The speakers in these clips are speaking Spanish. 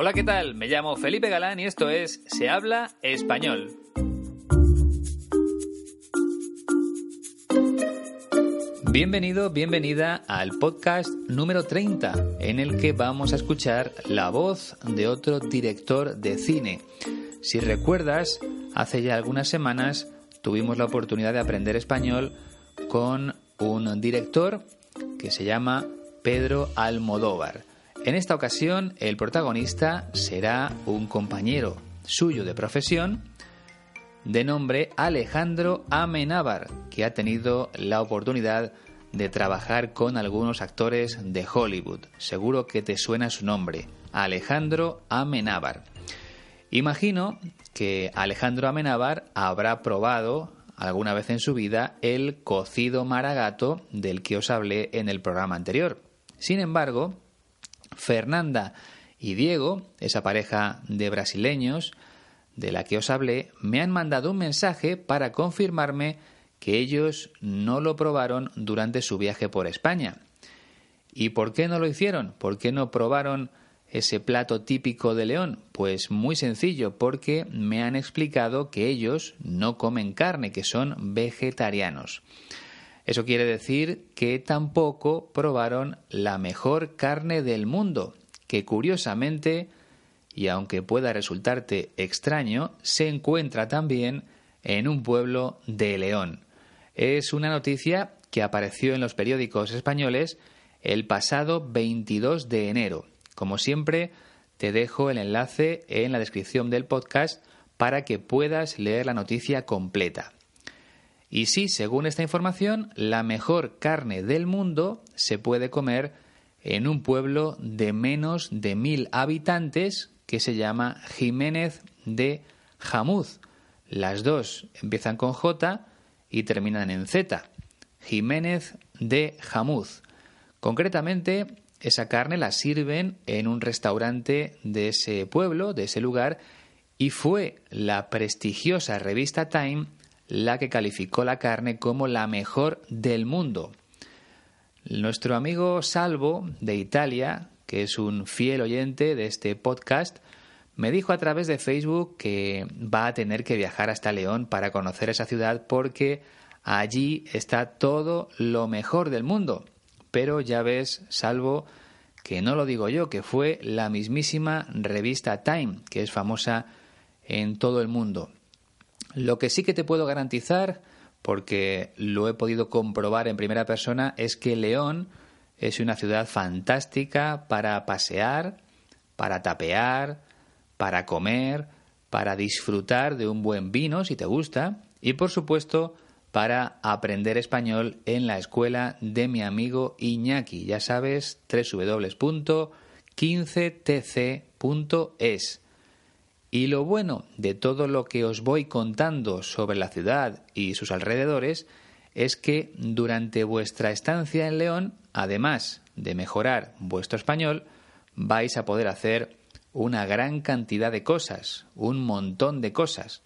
Hola, ¿qué tal? Me llamo Felipe Galán y esto es Se habla español. Bienvenido, bienvenida al podcast número 30, en el que vamos a escuchar la voz de otro director de cine. Si recuerdas, hace ya algunas semanas tuvimos la oportunidad de aprender español con un director que se llama Pedro Almodóvar. En esta ocasión, el protagonista será un compañero suyo de profesión de nombre Alejandro Amenábar, que ha tenido la oportunidad de trabajar con algunos actores de Hollywood. Seguro que te suena su nombre, Alejandro Amenábar. Imagino que Alejandro Amenábar habrá probado alguna vez en su vida el cocido maragato del que os hablé en el programa anterior. Sin embargo, Fernanda y Diego, esa pareja de brasileños de la que os hablé, me han mandado un mensaje para confirmarme que ellos no lo probaron durante su viaje por España. ¿Y por qué no lo hicieron? ¿Por qué no probaron ese plato típico de León? Pues muy sencillo, porque me han explicado que ellos no comen carne, que son vegetarianos. Eso quiere decir que tampoco probaron la mejor carne del mundo, que curiosamente, y aunque pueda resultarte extraño, se encuentra también en un pueblo de León. Es una noticia que apareció en los periódicos españoles el pasado 22 de enero. Como siempre, te dejo el enlace en la descripción del podcast para que puedas leer la noticia completa. Y sí, según esta información, la mejor carne del mundo se puede comer en un pueblo de menos de mil habitantes que se llama Jiménez de Jamuz. Las dos empiezan con J y terminan en Z. Jiménez de Jamuz. Concretamente, esa carne la sirven en un restaurante de ese pueblo, de ese lugar, y fue la prestigiosa revista Time la que calificó la carne como la mejor del mundo. Nuestro amigo Salvo de Italia, que es un fiel oyente de este podcast, me dijo a través de Facebook que va a tener que viajar hasta León para conocer esa ciudad porque allí está todo lo mejor del mundo. Pero ya ves, Salvo, que no lo digo yo, que fue la mismísima revista Time, que es famosa en todo el mundo. Lo que sí que te puedo garantizar, porque lo he podido comprobar en primera persona, es que León es una ciudad fantástica para pasear, para tapear, para comer, para disfrutar de un buen vino si te gusta y por supuesto para aprender español en la escuela de mi amigo Iñaki. Ya sabes, www.15tc.es. Y lo bueno de todo lo que os voy contando sobre la ciudad y sus alrededores es que durante vuestra estancia en León, además de mejorar vuestro español, vais a poder hacer una gran cantidad de cosas, un montón de cosas,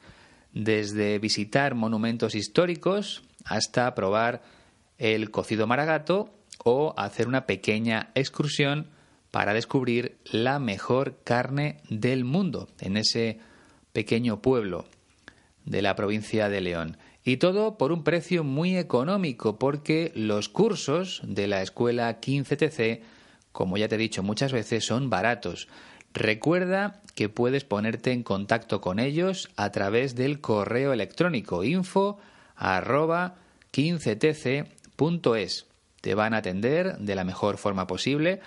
desde visitar monumentos históricos hasta probar el cocido maragato o hacer una pequeña excursión para descubrir la mejor carne del mundo en ese pequeño pueblo de la provincia de León. Y todo por un precio muy económico, porque los cursos de la escuela 15TC, como ya te he dicho muchas veces, son baratos. Recuerda que puedes ponerte en contacto con ellos a través del correo electrónico info 15tc.es. Te van a atender de la mejor forma posible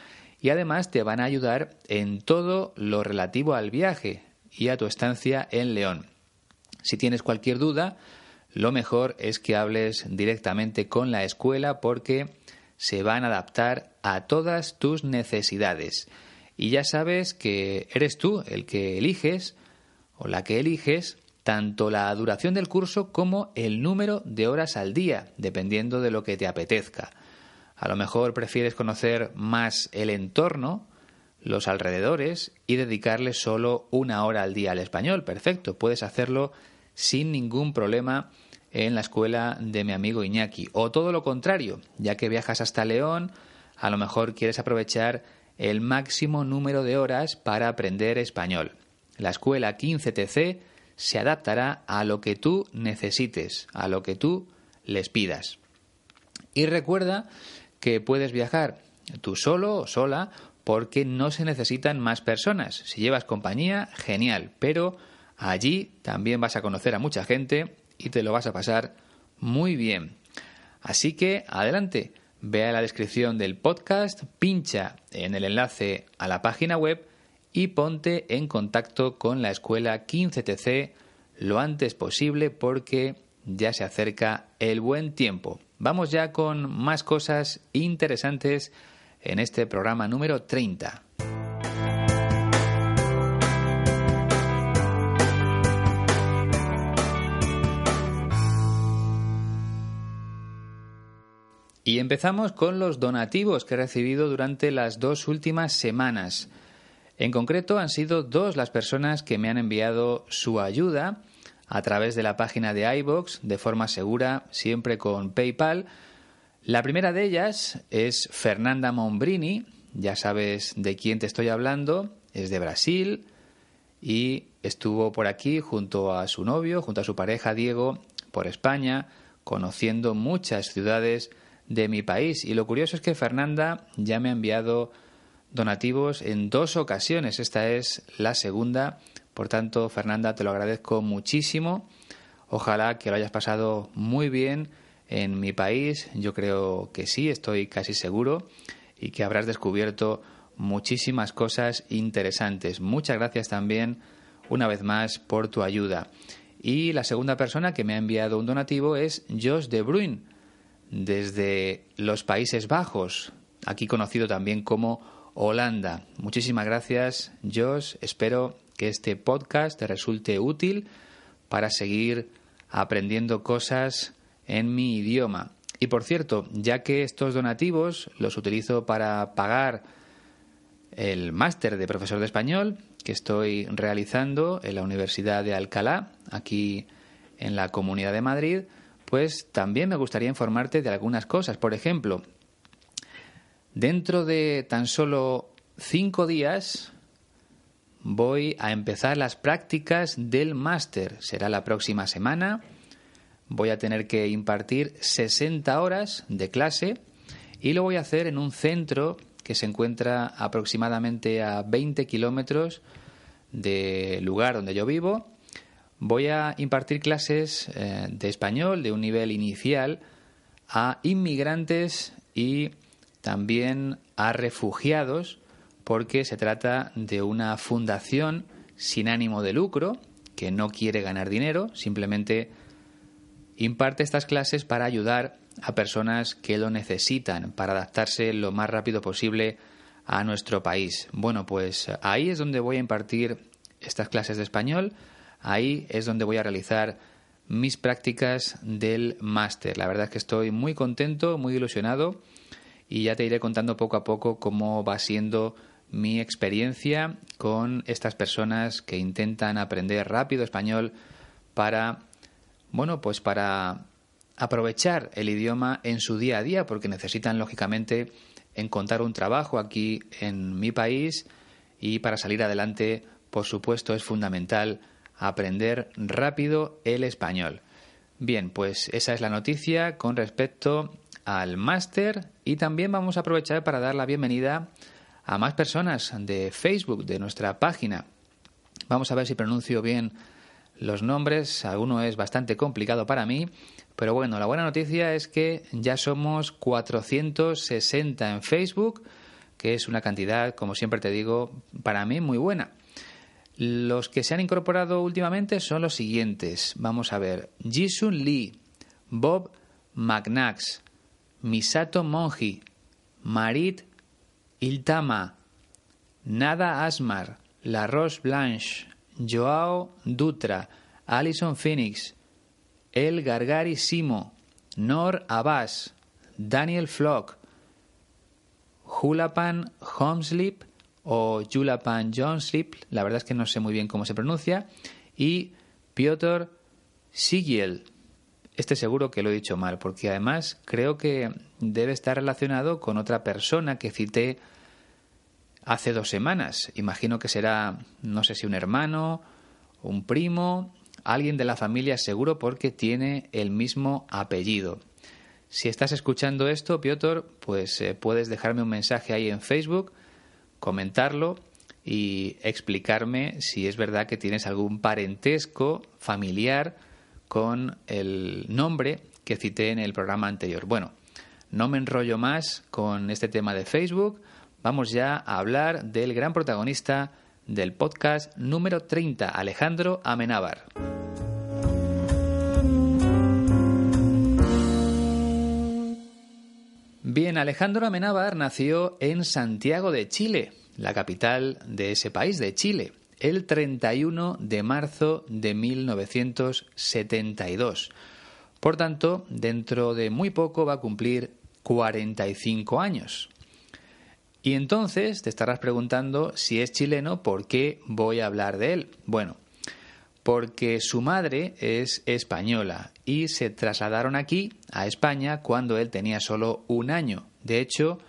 y además te van a ayudar en todo lo relativo al viaje y a tu estancia en León. Si tienes cualquier duda, lo mejor es que hables directamente con la escuela porque se van a adaptar a todas tus necesidades. Y ya sabes que eres tú el que eliges o la que eliges tanto la duración del curso como el número de horas al día, dependiendo de lo que te apetezca. A lo mejor prefieres conocer más el entorno, los alrededores y dedicarle solo una hora al día al español. Perfecto, puedes hacerlo sin ningún problema en la escuela de mi amigo Iñaki. O todo lo contrario, ya que viajas hasta León, a lo mejor quieres aprovechar el máximo número de horas para aprender español. La escuela 15TC se adaptará a lo que tú necesites, a lo que tú les pidas. Y recuerda que puedes viajar tú solo o sola porque no se necesitan más personas. Si llevas compañía, genial, pero allí también vas a conocer a mucha gente y te lo vas a pasar muy bien. Así que adelante, ve a la descripción del podcast, pincha en el enlace a la página web y ponte en contacto con la escuela 15TC lo antes posible porque ya se acerca el buen tiempo. Vamos ya con más cosas interesantes en este programa número 30. Y empezamos con los donativos que he recibido durante las dos últimas semanas. En concreto han sido dos las personas que me han enviado su ayuda a través de la página de iBox de forma segura, siempre con PayPal. La primera de ellas es Fernanda Mombrini, ya sabes de quién te estoy hablando, es de Brasil y estuvo por aquí junto a su novio, junto a su pareja Diego, por España, conociendo muchas ciudades de mi país. Y lo curioso es que Fernanda ya me ha enviado donativos en dos ocasiones. Esta es la segunda. Por tanto, Fernanda, te lo agradezco muchísimo. Ojalá que lo hayas pasado muy bien en mi país. Yo creo que sí, estoy casi seguro y que habrás descubierto muchísimas cosas interesantes. Muchas gracias también una vez más por tu ayuda. Y la segunda persona que me ha enviado un donativo es Jos de Bruin, desde los Países Bajos, aquí conocido también como Holanda. Muchísimas gracias, Jos. Espero que este podcast te resulte útil para seguir aprendiendo cosas en mi idioma. Y por cierto, ya que estos donativos los utilizo para pagar el máster de profesor de español que estoy realizando en la Universidad de Alcalá, aquí en la Comunidad de Madrid, pues también me gustaría informarte de algunas cosas. Por ejemplo, dentro de tan solo cinco días voy a empezar las prácticas del máster. Será la próxima semana. Voy a tener que impartir 60 horas de clase y lo voy a hacer en un centro que se encuentra aproximadamente a 20 kilómetros del lugar donde yo vivo voy a impartir clases eh, de español de un nivel inicial a inmigrantes y también a refugiados porque se trata de una fundación sin ánimo de lucro que no quiere ganar dinero, simplemente imparte estas clases para ayudar a personas que lo necesitan, para adaptarse lo más rápido posible a nuestro país. Bueno, pues ahí es donde voy a impartir estas clases de español Ahí es donde voy a realizar mis prácticas del máster. La verdad es que estoy muy contento, muy ilusionado y ya te iré contando poco a poco cómo va siendo mi experiencia con estas personas que intentan aprender rápido español para bueno, pues para aprovechar el idioma en su día a día porque necesitan lógicamente encontrar un trabajo aquí en mi país y para salir adelante, por supuesto, es fundamental aprender rápido el español. Bien, pues esa es la noticia con respecto al máster y también vamos a aprovechar para dar la bienvenida más personas de Facebook, de nuestra página. Vamos a ver si pronuncio bien los nombres, alguno es bastante complicado para mí, pero bueno, la buena noticia es que ya somos 460 en Facebook, que es una cantidad, como siempre te digo, para mí muy buena. Los que se han incorporado últimamente son los siguientes. Vamos a ver. Jisun Lee, Bob Magnax, Misato Monji, Marit Iltama, Nada Asmar, La Rose Blanche, Joao Dutra, Alison Phoenix, El Gargari Simo, Nor Abbas, Daniel Flock, Hulapan Homeslip, o Julapan Johnslip, la verdad es que no sé muy bien cómo se pronuncia, y Piotr Sigiel. Este seguro que lo he dicho mal, porque además creo que debe estar relacionado con otra persona que cité hace dos semanas. Imagino que será, no sé si un hermano, un primo, alguien de la familia seguro porque tiene el mismo apellido. Si estás escuchando esto, Piotr, pues eh, puedes dejarme un mensaje ahí en Facebook, comentarlo y explicarme si es verdad que tienes algún parentesco familiar con el nombre que cité en el programa anterior. Bueno, no me enrollo más con este tema de Facebook. Vamos ya a hablar del gran protagonista del podcast número 30, Alejandro Amenábar. Bien, Alejandro Amenábar nació en Santiago de Chile, la capital de ese país, de Chile, el 31 de marzo de 1972. Por tanto, dentro de muy poco va a cumplir 45 años. Y entonces te estarás preguntando si es chileno, ¿por qué voy a hablar de él? Bueno, porque su madre es española y se trasladaron aquí, a España, cuando él tenía solo un año. De hecho,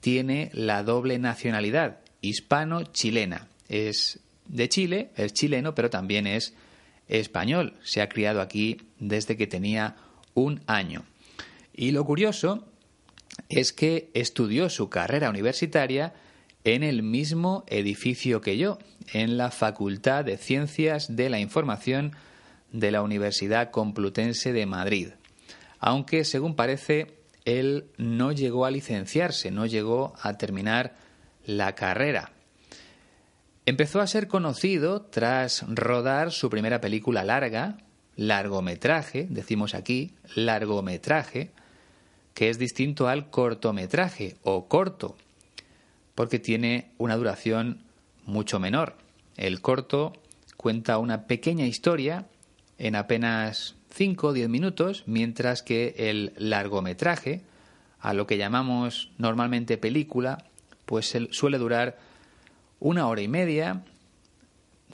tiene la doble nacionalidad, hispano-chilena. Es de Chile, es chileno, pero también es español. Se ha criado aquí desde que tenía un año. Y lo curioso es que estudió su carrera universitaria en el mismo edificio que yo, en la Facultad de Ciencias de la Información de la Universidad Complutense de Madrid. Aunque, según parece, él no llegó a licenciarse, no llegó a terminar la carrera. Empezó a ser conocido tras rodar su primera película larga, largometraje, decimos aquí, largometraje, que es distinto al cortometraje o corto, porque tiene una duración mucho menor. El corto cuenta una pequeña historia en apenas 5 o 10 minutos, mientras que el largometraje, a lo que llamamos normalmente película, pues suele durar una hora y media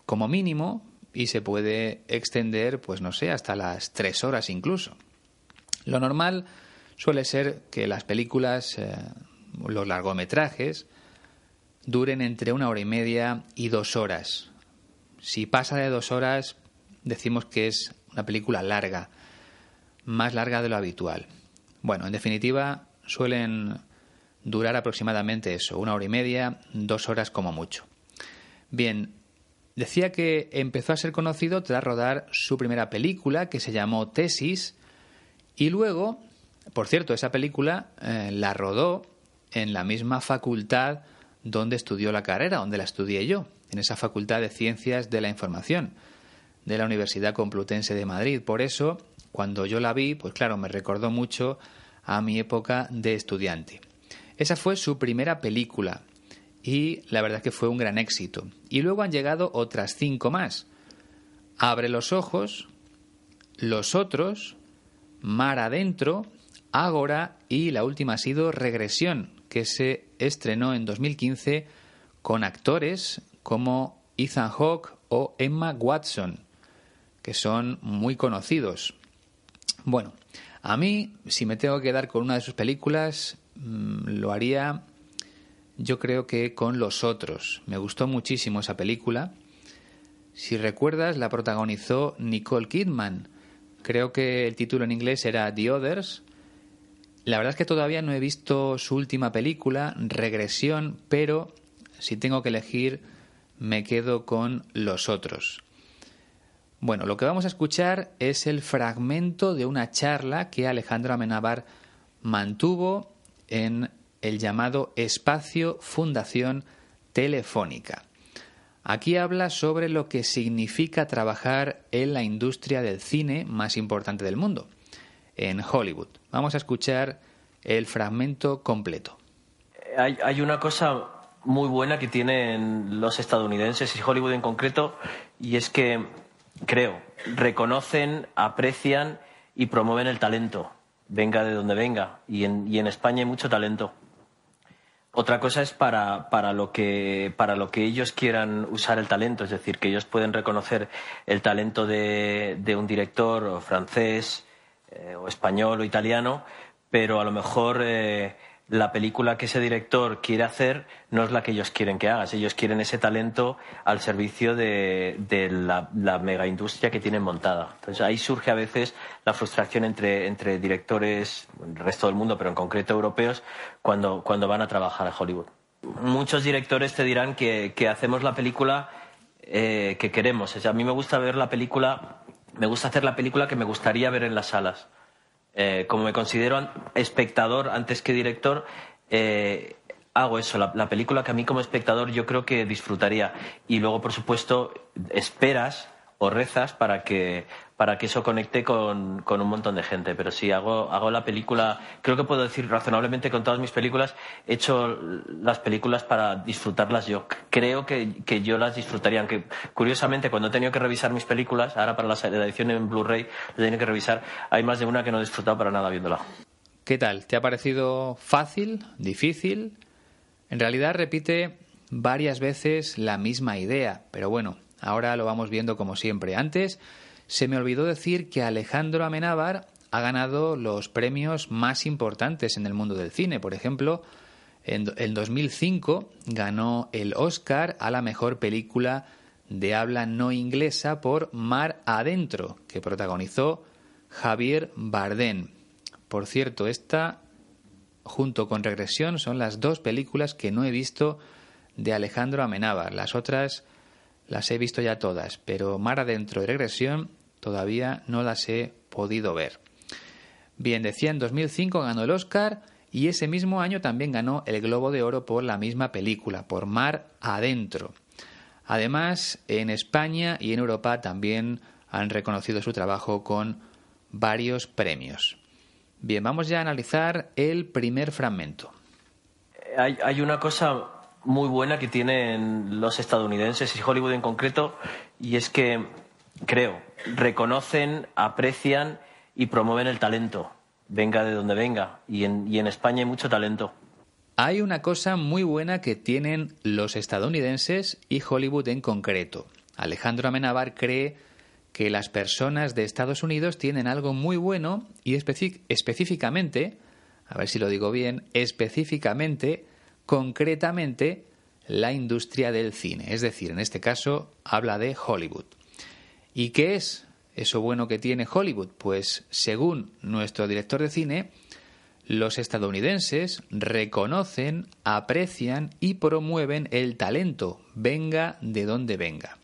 como mínimo y se puede extender, pues no sé, hasta las tres horas incluso. Lo normal suele ser que las películas, eh, los largometrajes, duren entre una hora y media y dos horas. Si pasa de dos horas, decimos que es una película larga, más larga de lo habitual. Bueno, en definitiva, suelen durar aproximadamente eso, una hora y media, dos horas como mucho. Bien, decía que empezó a ser conocido tras rodar su primera película, que se llamó Tesis, y luego por cierto, esa película eh, la rodó en la misma facultad donde estudió la carrera, donde la estudié yo, en esa Facultad de Ciencias de la Información de la Universidad Complutense de Madrid. Por eso, cuando yo la vi, pues claro, me recordó mucho a mi época de estudiante. Esa fue su primera película y la verdad es que fue un gran éxito. Y luego han llegado otras cinco más. Abre los ojos, Los otros, Mar adentro Ágora y la última ha sido Regresión, que se estrenó en 2015 con actores como Ethan Hawke o Emma Watson, que son muy conocidos. Bueno, a mí, si me tengo que quedar con una de sus películas, lo haría yo creo que con Los Otros. Me gustó muchísimo esa película. Si recuerdas, la protagonizó Nicole Kidman. Creo que el título en inglés era The Others la verdad es que todavía no he visto su última película, Regresión, pero si tengo que elegir, me quedo con Los Otros. Bueno, lo que vamos a escuchar es el fragmento de una charla que Alejandro Amenábar mantuvo en el llamado Espacio Fundación Telefónica. Aquí habla sobre lo que significa trabajar en la industria del cine más importante del mundo en Hollywood. Vamos a escuchar el fragmento completo. Hay, una cosa muy buena que tienen los estadounidenses y Hollywood en concreto, y es que, creo, reconocen, aprecian y promueven el talento, venga de donde venga, y en, y en España hay mucho talento. Otra cosa es para, para, lo que, para lo que ellos quieran usar el talento, es decir, que ellos pueden reconocer el talento de, de un director francés, eh, o español o italiano, pero a lo mejor eh, la película que ese director quiere hacer no es la que ellos quieren que hagas. Ellos quieren ese talento al servicio de, la, la, mega industria que tienen montada. Entonces ahí surge a veces la frustración entre, entre directores del resto del mundo, pero en concreto europeos, cuando, cuando van a trabajar a Hollywood. Muchos directores te dirán que, que hacemos la película eh, que queremos. a mí me gusta ver la película, me gusta hacer la película que me gustaría ver en las salas. Eh, como me considero espectador antes que director, eh, hago eso, la, película que a mí como espectador yo creo que disfrutaría. Y luego, por supuesto, esperas o rezas para que, para que eso conecte con, un montón de gente. Pero sí, hago, hago la película, creo que puedo decir razonablemente con todas mis películas, he hecho las películas para disfrutarlas yo. Creo que, que yo las disfrutaría, aunque curiosamente cuando he tenido que revisar mis películas, ahora para la, edición en Blu-ray, he tenido que revisar, hay más de una que no he disfrutado para nada viéndola. ¿Qué tal? ¿Te ha parecido fácil? ¿Difícil? En realidad repite varias veces la misma idea, pero bueno, ahora lo vamos viendo como siempre. Antes se me olvidó decir que Alejandro Amenábar ha ganado los premios más importantes en el mundo del cine. Por ejemplo, en, 2005 ganó el Oscar a la mejor película de habla no inglesa por Mar Adentro, que protagonizó Javier Bardem. Por cierto, esta, junto con Regresión, son las dos películas que no he visto de Alejandro Amenábar. Las otras las he visto ya todas, pero Mar Adentro y Regresión todavía no las he podido ver. Bien, decía, en 2005 ganó el Oscar y ese mismo año también ganó el Globo de Oro por la misma película, por Mar Adentro. Además, en España y en Europa también han reconocido su trabajo con varios premios. Bien, vamos ya a analizar el primer fragmento. Hay, hay una cosa muy buena que tienen los estadounidenses y Hollywood en concreto, y es que creo, reconocen, aprecian y promueven el talento, venga de donde venga. Y en, y en España hay mucho talento. Hay una cosa muy buena que tienen los estadounidenses y Hollywood en concreto. Alejandro Amenábar cree que las personas de Estados Unidos tienen algo muy bueno y específicamente, a ver si lo digo bien, específicamente, concretamente, la industria del cine. Es decir, en este caso habla de Hollywood. ¿Y qué es eso bueno que tiene Hollywood? Pues según nuestro director de cine, los estadounidenses reconocen, aprecian y promueven el talento, venga de donde venga.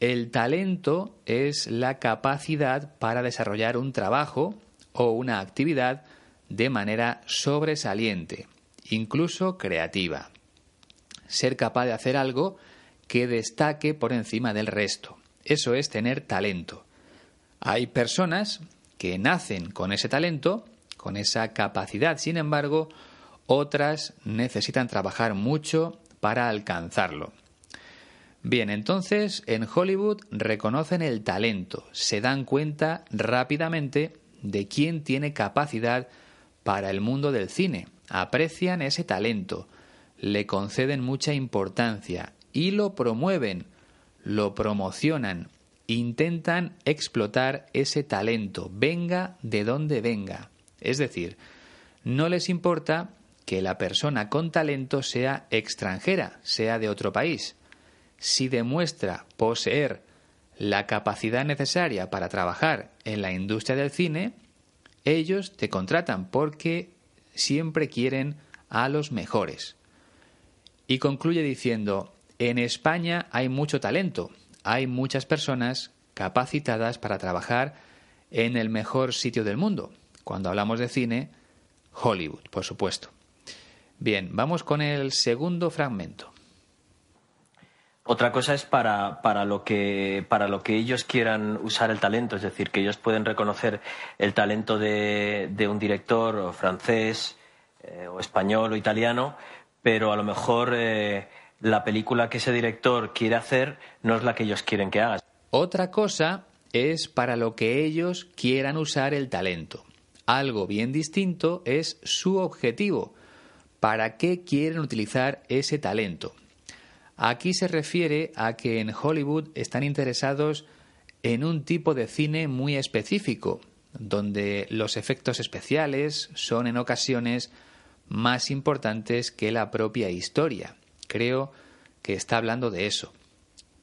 El talento es la capacidad para desarrollar un trabajo o una actividad de manera sobresaliente, incluso creativa. Ser capaz de hacer algo que destaque por encima del resto. Eso es tener talento. Hay personas que nacen con ese talento, con esa capacidad, sin embargo, otras necesitan trabajar mucho para alcanzarlo. Bien, entonces en Hollywood reconocen el talento, se dan cuenta rápidamente de quién tiene capacidad para el mundo del cine, aprecian ese talento, le conceden mucha importancia y lo promueven, lo promocionan, intentan explotar ese talento, venga de donde venga. Es decir, no les importa que la persona con talento sea extranjera, sea de otro país. Si demuestra poseer la capacidad necesaria para trabajar en la industria del cine, ellos te contratan porque siempre quieren a los mejores. Y concluye diciendo, en España hay mucho talento, hay muchas personas capacitadas para trabajar en el mejor sitio del mundo. Cuando hablamos de cine, Hollywood, por supuesto. Bien, vamos con el segundo fragmento. Otra cosa es para, para, lo que, para lo que ellos quieran usar el talento, es decir, que ellos pueden reconocer el talento de, un director francés eh, o español o italiano, pero a lo mejor eh, la película que ese director quiere hacer no es la que ellos quieren que haga. Otra cosa es para lo que ellos quieran usar el talento. Algo bien distinto es su objetivo. ¿Para qué quieren utilizar ese talento? Aquí se refiere a que en Hollywood están interesados en un tipo de cine muy específico, donde los efectos especiales son en ocasiones más importantes que la propia historia. Creo que está hablando de eso.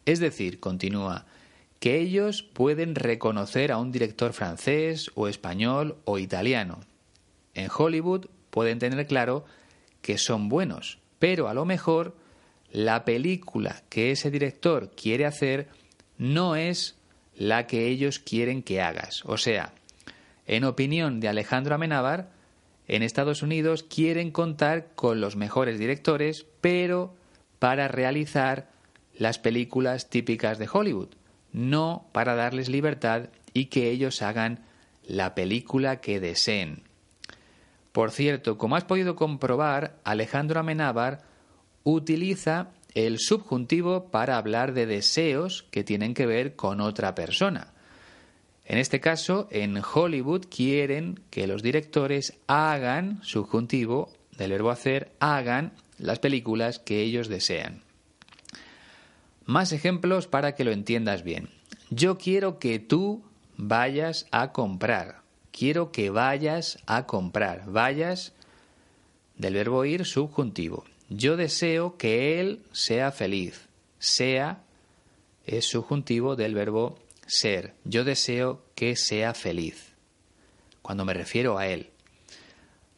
Es decir, continúa, que ellos pueden reconocer a un director francés o español o italiano. En Hollywood pueden tener claro que son buenos, pero a lo mejor la película que ese director quiere hacer no es la que ellos quieren que hagas. O sea, en opinión de Alejandro Amenábar, en Estados Unidos quieren contar con los mejores directores, pero para realizar las películas típicas de Hollywood, no para darles libertad y que ellos hagan la película que deseen. Por cierto, como has podido comprobar, Alejandro Amenábar utiliza el subjuntivo para hablar de deseos que tienen que ver con otra persona. En este caso, en Hollywood quieren que los directores hagan, subjuntivo del verbo hacer, hagan las películas que ellos desean. Más ejemplos para que lo entiendas bien. Yo quiero que tú vayas a comprar. Quiero que vayas a comprar. Vayas del verbo ir subjuntivo. Yo deseo que él sea feliz. Sea es subjuntivo del verbo ser. Yo deseo que sea feliz. Cuando me refiero a él.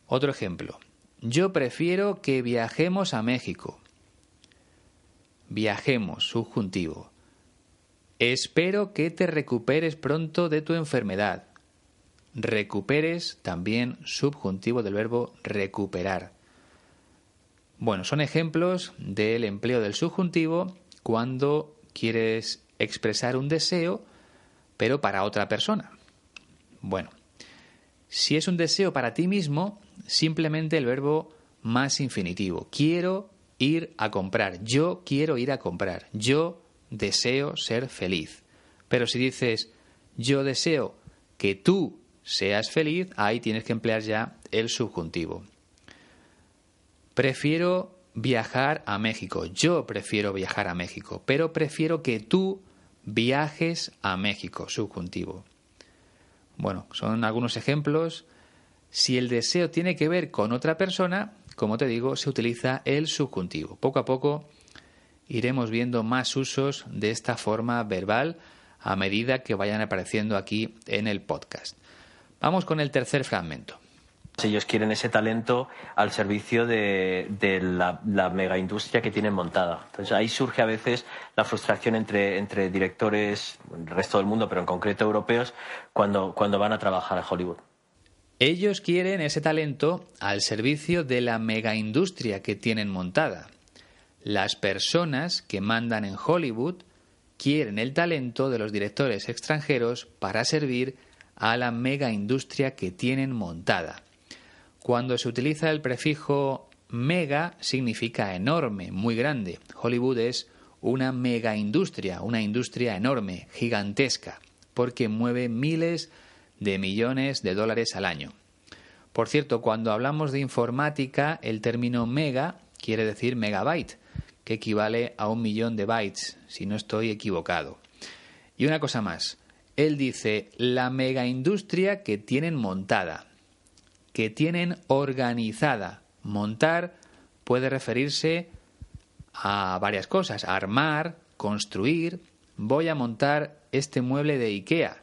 Otro ejemplo. Yo prefiero que viajemos a México. Viajemos, subjuntivo. Espero que te recuperes pronto de tu enfermedad. Recuperes también subjuntivo del verbo recuperar. Bueno, son ejemplos del empleo del subjuntivo cuando quieres expresar un deseo, pero para otra persona. Bueno, si es un deseo para ti mismo, simplemente el verbo más infinitivo. Quiero ir a comprar. Yo quiero ir a comprar. Yo deseo ser feliz. Pero si dices yo deseo que tú seas feliz, ahí tienes que emplear ya el subjuntivo. Prefiero viajar a México. Yo prefiero viajar a México, pero prefiero que tú viajes a México, subjuntivo. Bueno, son algunos ejemplos. Si el deseo tiene que ver con otra persona, como te digo, se utiliza el subjuntivo. Poco a poco iremos viendo más usos de esta forma verbal a medida que vayan apareciendo aquí en el podcast. Vamos con el tercer fragmento. Ellos quieren ese talento al servicio de, la, la, mega industria que tienen montada. Entonces ahí surge a veces la frustración entre, directores del resto del mundo, pero en concreto europeos, cuando, cuando van a trabajar a Hollywood. Ellos quieren ese talento al servicio de la mega industria que tienen montada. Las personas que mandan en Hollywood quieren el talento de los directores extranjeros para servir a la mega industria que tienen montada. Cuando se utiliza el prefijo mega significa enorme, muy grande. Hollywood es una mega industria, una industria enorme, gigantesca, porque mueve miles de millones de dólares al año. Por cierto, cuando hablamos de informática, el término mega quiere decir megabyte, que equivale a un millón de bytes, si no estoy equivocado. Y una cosa más, él dice la mega industria que tienen montada que tienen organizada. Montar puede referirse a varias cosas, armar, construir. Voy a montar este mueble de IKEA.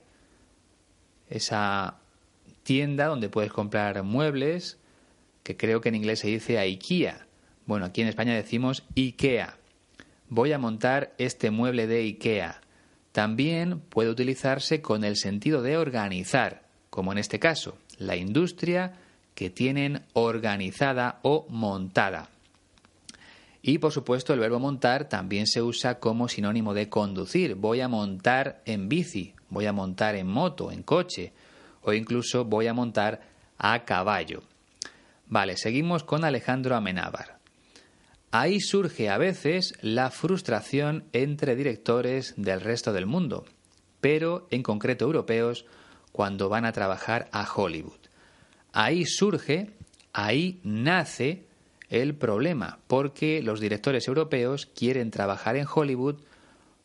Esa tienda donde puedes comprar muebles, que creo que en inglés se dice IKEA. Bueno, aquí en España decimos IKEA. Voy a montar este mueble de IKEA. También puede utilizarse con el sentido de organizar, como en este caso la industria que tienen organizada o montada. Y por supuesto el verbo montar también se usa como sinónimo de conducir. Voy a montar en bici, voy a montar en moto, en coche o incluso voy a montar a caballo. Vale, seguimos con Alejandro Amenábar. Ahí surge a veces la frustración entre directores del resto del mundo, pero en concreto europeos cuando van a trabajar a Hollywood. Ahí surge, ahí nace el problema, porque los directores europeos quieren trabajar en Hollywood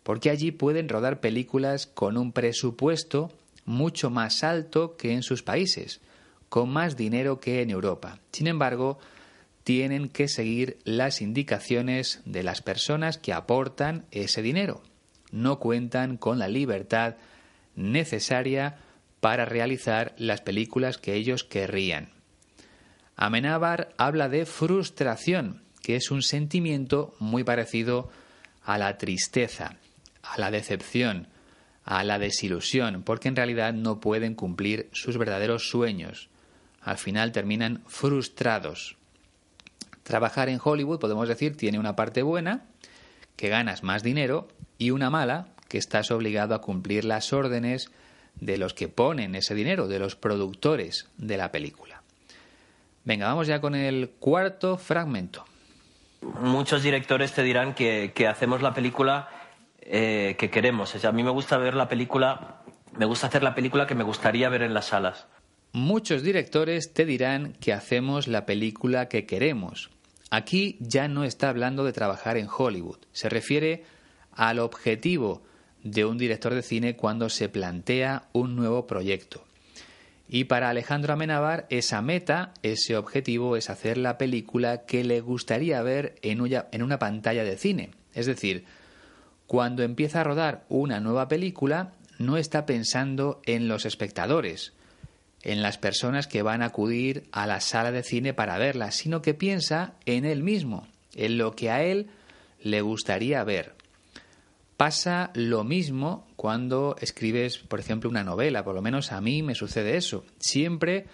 porque allí pueden rodar películas con un presupuesto mucho más alto que en sus países, con más dinero que en Europa. Sin embargo, tienen que seguir las indicaciones de las personas que aportan ese dinero. No cuentan con la libertad necesaria para realizar las películas que ellos querrían. Amenábar habla de frustración, que es un sentimiento muy parecido a la tristeza, a la decepción, a la desilusión, porque en realidad no pueden cumplir sus verdaderos sueños. Al final terminan frustrados. Trabajar en Hollywood, podemos decir, tiene una parte buena, que ganas más dinero, y una mala, que estás obligado a cumplir las órdenes de los que ponen ese dinero, de los productores de la película. Venga, vamos ya con el cuarto fragmento. Muchos directores te dirán que, hacemos la película eh, que queremos. a mí me gusta ver la película, me gusta hacer la película que me gustaría ver en las salas. Muchos directores te dirán que hacemos la película que queremos. Aquí ya no está hablando de trabajar en Hollywood, se refiere al objetivo de un director de cine cuando se plantea un nuevo proyecto. Y para Alejandro Amenábar, esa meta, ese objetivo es hacer la película que le gustaría ver en una, en una pantalla de cine. Es decir, cuando empieza a rodar una nueva película, no está pensando en los espectadores, en las personas que van a acudir a la sala de cine para verla, sino que piensa en él mismo, en lo que a él le gustaría ver. Pasa lo mismo cuando escribes, por ejemplo, una novela, por lo menos a mí me sucede eso. Siempre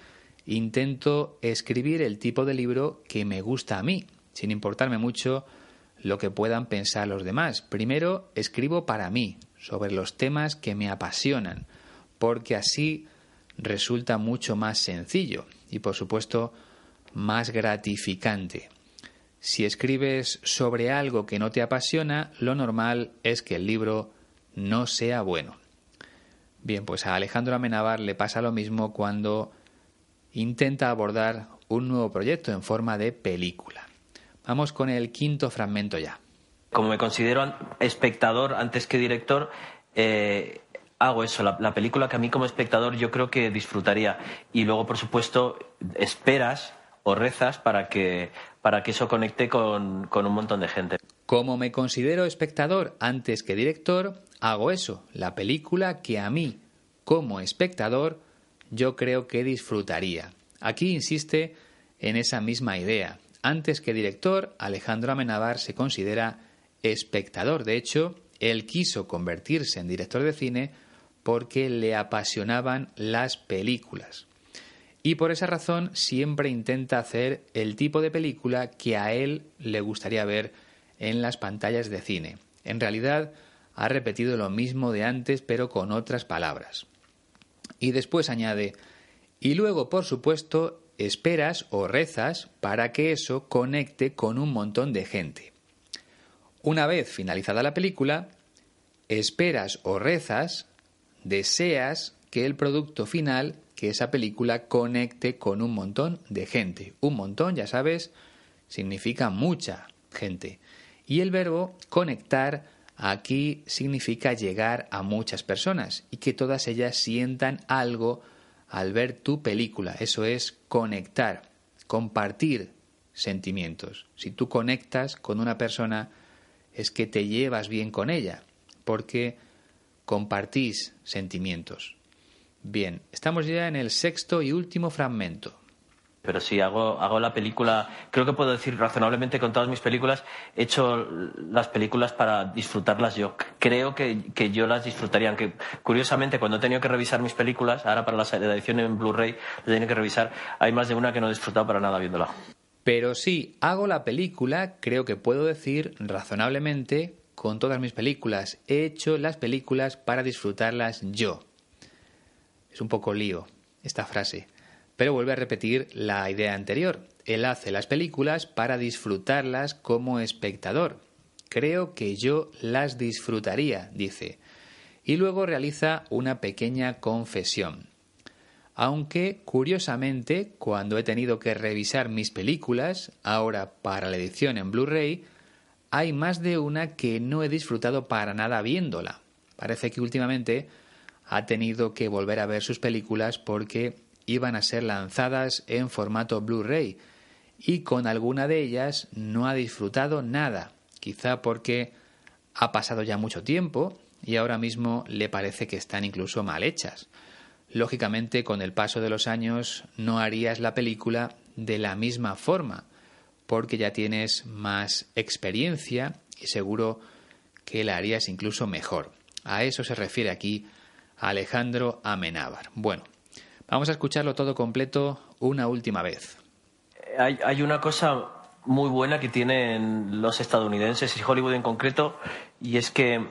intento escribir el tipo de libro que me gusta a mí, sin importarme mucho lo que puedan pensar los demás. Primero escribo para mí, sobre los temas que me apasionan, porque así resulta mucho más sencillo y, por supuesto, más gratificante. Si escribes sobre algo que no te apasiona, lo normal es que el libro no sea bueno. Bien, pues a Alejandro Amenábar le pasa lo mismo cuando intenta abordar un nuevo proyecto en forma de película. Vamos con el quinto fragmento ya. Como me considero espectador antes que director, eh, hago eso, la, película que a mí como espectador yo creo que disfrutaría. Y luego, por supuesto, esperas o rezas para que, para que eso conecte con, un montón de gente. Como me considero espectador antes que director, hago eso, la película que a mí, como espectador, yo creo que disfrutaría. Aquí insiste en esa misma idea. Antes que director, Alejandro Amenábar se considera espectador. De hecho, él quiso convertirse en director de cine porque le apasionaban las películas y por esa razón siempre intenta hacer el tipo de película que a él le gustaría ver en las pantallas de cine. En realidad ha repetido lo mismo de antes pero con otras palabras. Y después añade, y luego por supuesto esperas o rezas para que eso conecte con un montón de gente. Una vez finalizada la película, esperas o rezas, deseas que el producto final que esa película conecte con un montón de gente. Un montón, ya sabes, significa mucha gente. Y el verbo conectar aquí significa llegar a muchas personas y que todas ellas sientan algo al ver tu película. Eso es conectar, compartir sentimientos. Si tú conectas con una persona es que te llevas bien con ella, porque compartís sentimientos. Bien, estamos ya en el sexto y último fragmento. Pero si hago, hago la película, creo que puedo decir razonablemente con todas mis películas, he hecho las películas para disfrutarlas yo. Creo que, yo las disfrutaría, aunque curiosamente cuando he tenido que revisar mis películas, ahora para la, edición en Blu-ray, he tenido que revisar, hay más de una que no he disfrutado para nada viéndola. Pero si hago la película, creo que puedo decir razonablemente con todas mis películas. He hecho las películas para disfrutarlas yo. Es un poco lío esta frase, pero vuelve a repetir la idea anterior. Él hace las películas para disfrutarlas como espectador. Creo que yo las disfrutaría, dice. Y luego realiza una pequeña confesión. Aunque, curiosamente, cuando he tenido que revisar mis películas, ahora para la edición en Blu-ray, hay más de una que no he disfrutado para nada viéndola. Parece que últimamente ha tenido que volver a ver sus películas porque iban a ser lanzadas en formato Blu-ray y con alguna de ellas no ha disfrutado nada, quizá porque ha pasado ya mucho tiempo y ahora mismo le parece que están incluso mal hechas. Lógicamente, con el paso de los años no harías la película de la misma forma, porque ya tienes más experiencia y seguro que la harías incluso mejor. A eso se refiere aquí Alejandro Amenábar. Bueno, vamos a escucharlo todo completo una última vez. Hay, hay una cosa muy buena que tienen los estadounidenses y Hollywood en concreto, y es que,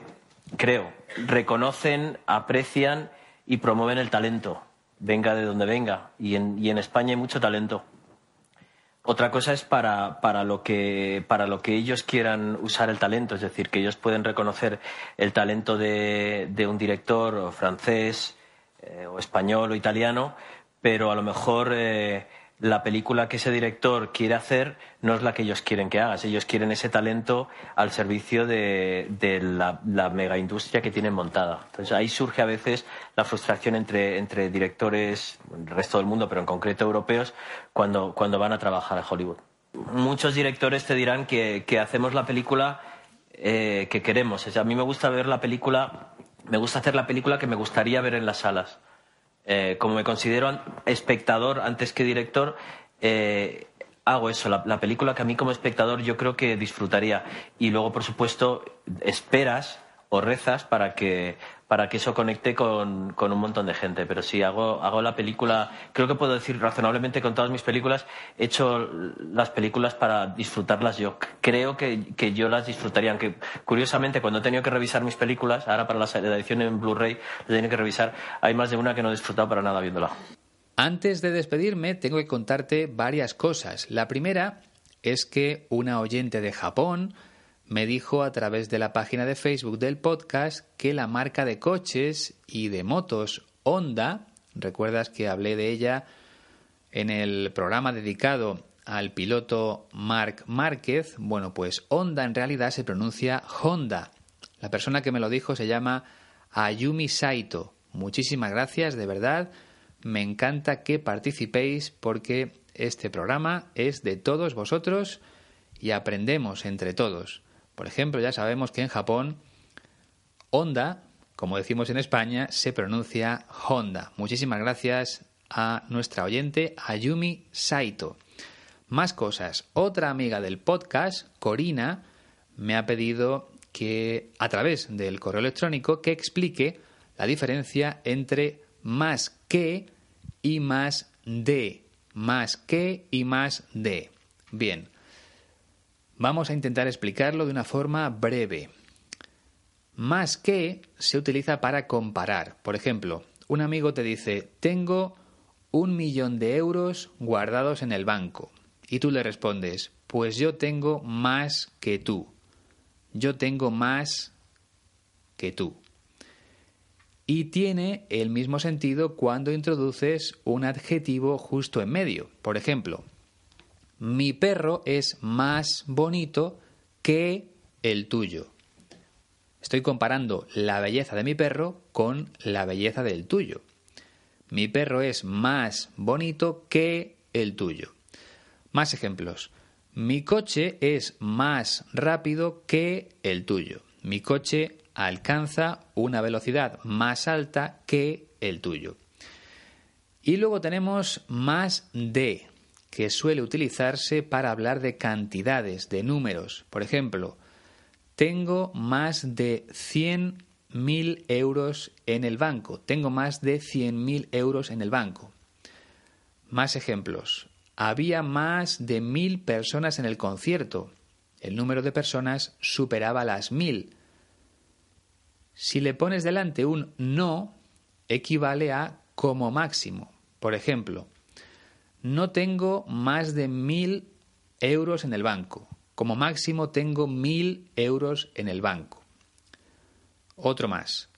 creo, reconocen, aprecian y promueven el talento, venga de donde venga. Y en, y en España hay mucho talento. Otra cosa es para, para, lo que, para lo que ellos quieran usar el talento, es decir, que ellos pueden reconocer el talento de, de un director francés eh, o español o italiano, pero a lo mejor eh, la película que ese director quiere hacer no es la que ellos quieren que hagas. Ellos quieren ese talento al servicio de, la, mega industria que tienen montada. Entonces ahí surge a veces la frustración entre, directores del resto del mundo, pero en concreto europeos, cuando, cuando van a trabajar a Hollywood. Muchos directores te dirán que, que hacemos la película eh, que queremos. a mí me gusta ver la película, me gusta hacer la película que me gustaría ver en las salas eh, como me considero espectador antes que director, eh, hago eso, la, película que a mí como espectador yo creo que disfrutaría. Y luego, por supuesto, esperas o rezas para que, para que eso conecte con, con, un montón de gente. Pero sí, hago, hago la película, creo que puedo decir razonablemente con todas mis películas, he hecho las películas para disfrutarlas yo. Creo que, que yo las disfrutaría, aunque curiosamente cuando he tenido que revisar mis películas, ahora para la, edición en Blu-ray, he tenido que revisar, hay más de una que no he disfrutado para nada viéndola. Antes de despedirme, tengo que contarte varias cosas. La primera es que una oyente de Japón me dijo a través de la página de Facebook del podcast que la marca de coches y de motos Honda, recuerdas que hablé de ella en el programa dedicado al piloto Marc Márquez, bueno, pues Honda en realidad se pronuncia Honda. La persona que me lo dijo se llama Ayumi Saito. Muchísimas gracias, de verdad. Me encanta que participéis porque este programa es de todos vosotros y aprendemos entre todos. Por ejemplo, ya sabemos que en Japón Honda, como decimos en España, se pronuncia Honda. Muchísimas gracias a nuestra oyente Ayumi Saito. Más cosas. Otra amiga del podcast, Corina, me ha pedido que a través del correo electrónico que explique la diferencia entre más que y más de. Más que y más de. Bien, Vamos a intentar explicarlo de una forma breve. Más que se utiliza para comparar. Por ejemplo, un amigo te dice, tengo un millón de euros guardados en el banco. Y tú le respondes, pues yo tengo más que tú. Yo tengo más que tú. Y tiene el mismo sentido cuando introduces un adjetivo justo en medio. Por ejemplo, mi perro es más bonito que el tuyo. Estoy comparando la belleza de mi perro con la belleza del tuyo. Mi perro es más bonito que el tuyo. Más ejemplos. Mi coche es más rápido que el tuyo. Mi coche alcanza una velocidad más alta que el tuyo. Y luego tenemos más de que suele utilizarse para hablar de cantidades, de números. Por ejemplo, tengo más de 100.000 euros en el banco. Tengo más de 100.000 euros en el banco. Más ejemplos. Había más de mil personas en el concierto. El número de personas superaba las mil. Si le pones delante un no, equivale a como máximo. Por ejemplo, no tengo más de mil euros en el banco. Como máximo tengo mil euros en el banco. Otro más.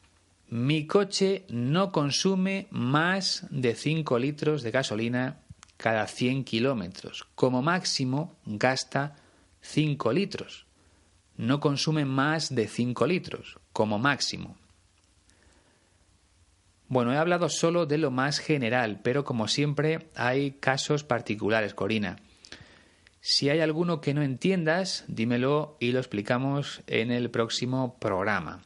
Mi coche no consume más de 5 litros de gasolina cada 100 kilómetros. Como máximo gasta 5 litros. No consume más de 5 litros, como máximo. Bueno, he hablado solo de lo más general, pero como siempre hay casos particulares, Corina. Si hay alguno que no entiendas, dímelo y lo explicamos en el próximo programa.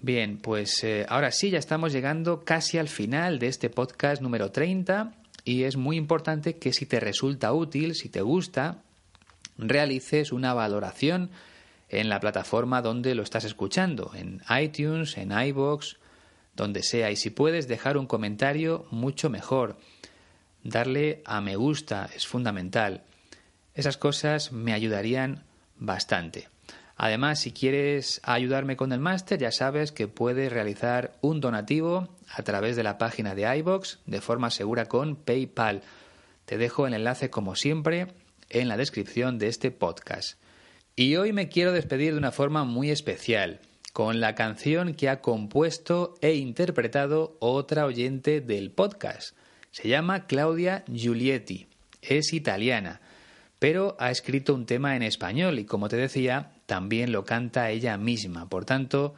Bien, pues eh, ahora sí, ya estamos llegando casi al final de este podcast número 30 y es muy importante que si te resulta útil, si te gusta, realices una valoración en la plataforma donde lo estás escuchando, en iTunes, en iBox, donde sea. Y si puedes dejar un comentario, mucho mejor. Darle a me gusta es fundamental. Esas cosas me ayudarían bastante. Además, si quieres ayudarme con el máster, ya sabes que puedes realizar un donativo a través de la página de iBox de forma segura con PayPal. Te dejo el enlace como siempre en la descripción de este podcast. Y hoy me quiero despedir de una forma muy especial, con la canción que ha compuesto e interpretado otra oyente del podcast. Se llama Claudia Giulietti, es italiana, pero ha escrito un tema en español y como te decía, también lo canta ella misma. Por tanto,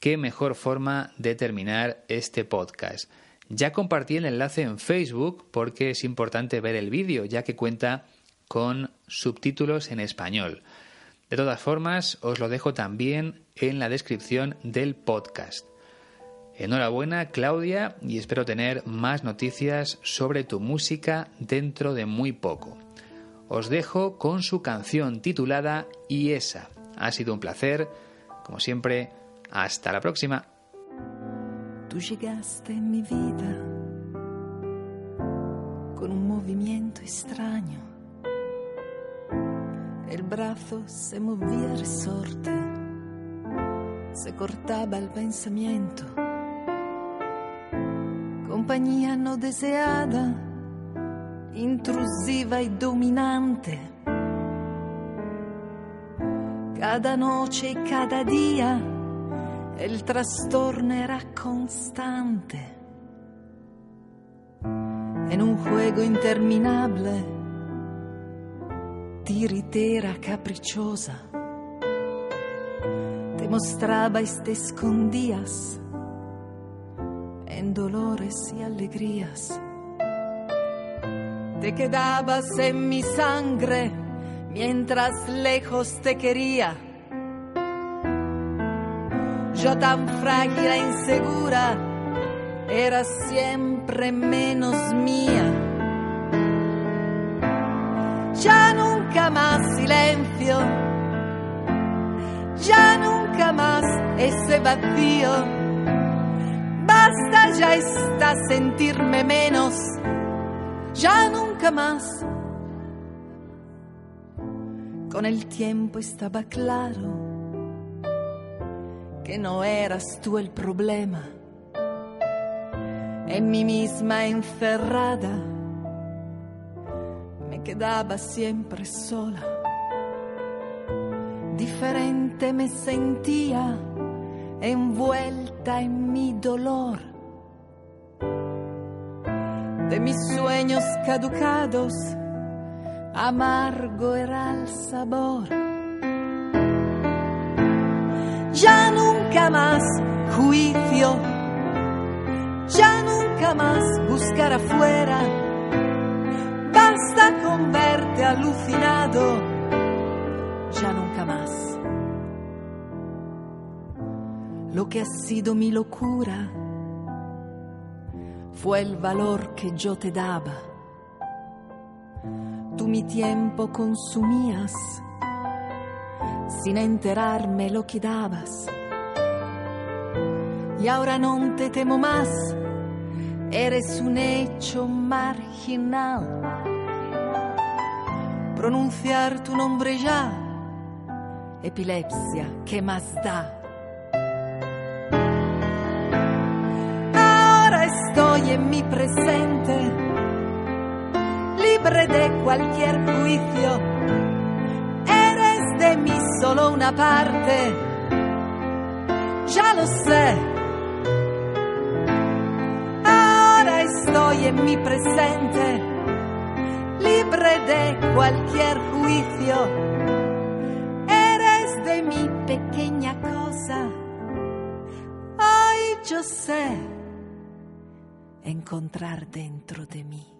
qué mejor forma de terminar este podcast. Ya compartí el enlace en Facebook porque es importante ver el vídeo, ya que cuenta con subtítulos en español. De todas formas, os lo dejo también en la descripción del podcast. Enhorabuena, Claudia, y espero tener más noticias sobre tu música dentro de muy poco. Os dejo con su canción titulada Y esa. Ha sido un placer. Como siempre, hasta la próxima. Tú llegaste en mi vida con un movimiento extraño. El brazo se movía resorte, se cortaba el pensamiento. Compañía no deseada, intrusiva y dominante cada noche y cada día el trastorno era constante. En un juego interminable, tiritera caprichosa, te mostrabas y te escondías en dolores y alegrías. Te quedabas en sangre mientras lejos te quería. Yo tan frágil e insegura, era siempre menos mía. Ya más ya nunca más ese vacío. Basta ya está sentirme menos, ya nunca más con el tiempo estaba claro que no eras tú el problema. En mí misma encerrada me quedaba siempre sola. Diferente me sentía envuelta en mi dolor. De mis sueños caducados amargo era el sabor. Ya nunca más juicio, ya nunca más buscar afuera, basta con verte alucinado, Lo que ha sido mi locura fue el valor que yo te daba tú mi tiempo consumías, sin enterarme lo que dabas. Y ahora no te temo más, eres un hecho marginal. Pronunciar tu nombre ya, epilepsia, ¿qué más da? Ahora estoy en mi presente libre de cualquier juicio. Eres de mí solo una parte, ya lo sé. Ahora estoy en mi presente, libre de cualquier juicio. Yo encontrar dentro de mí.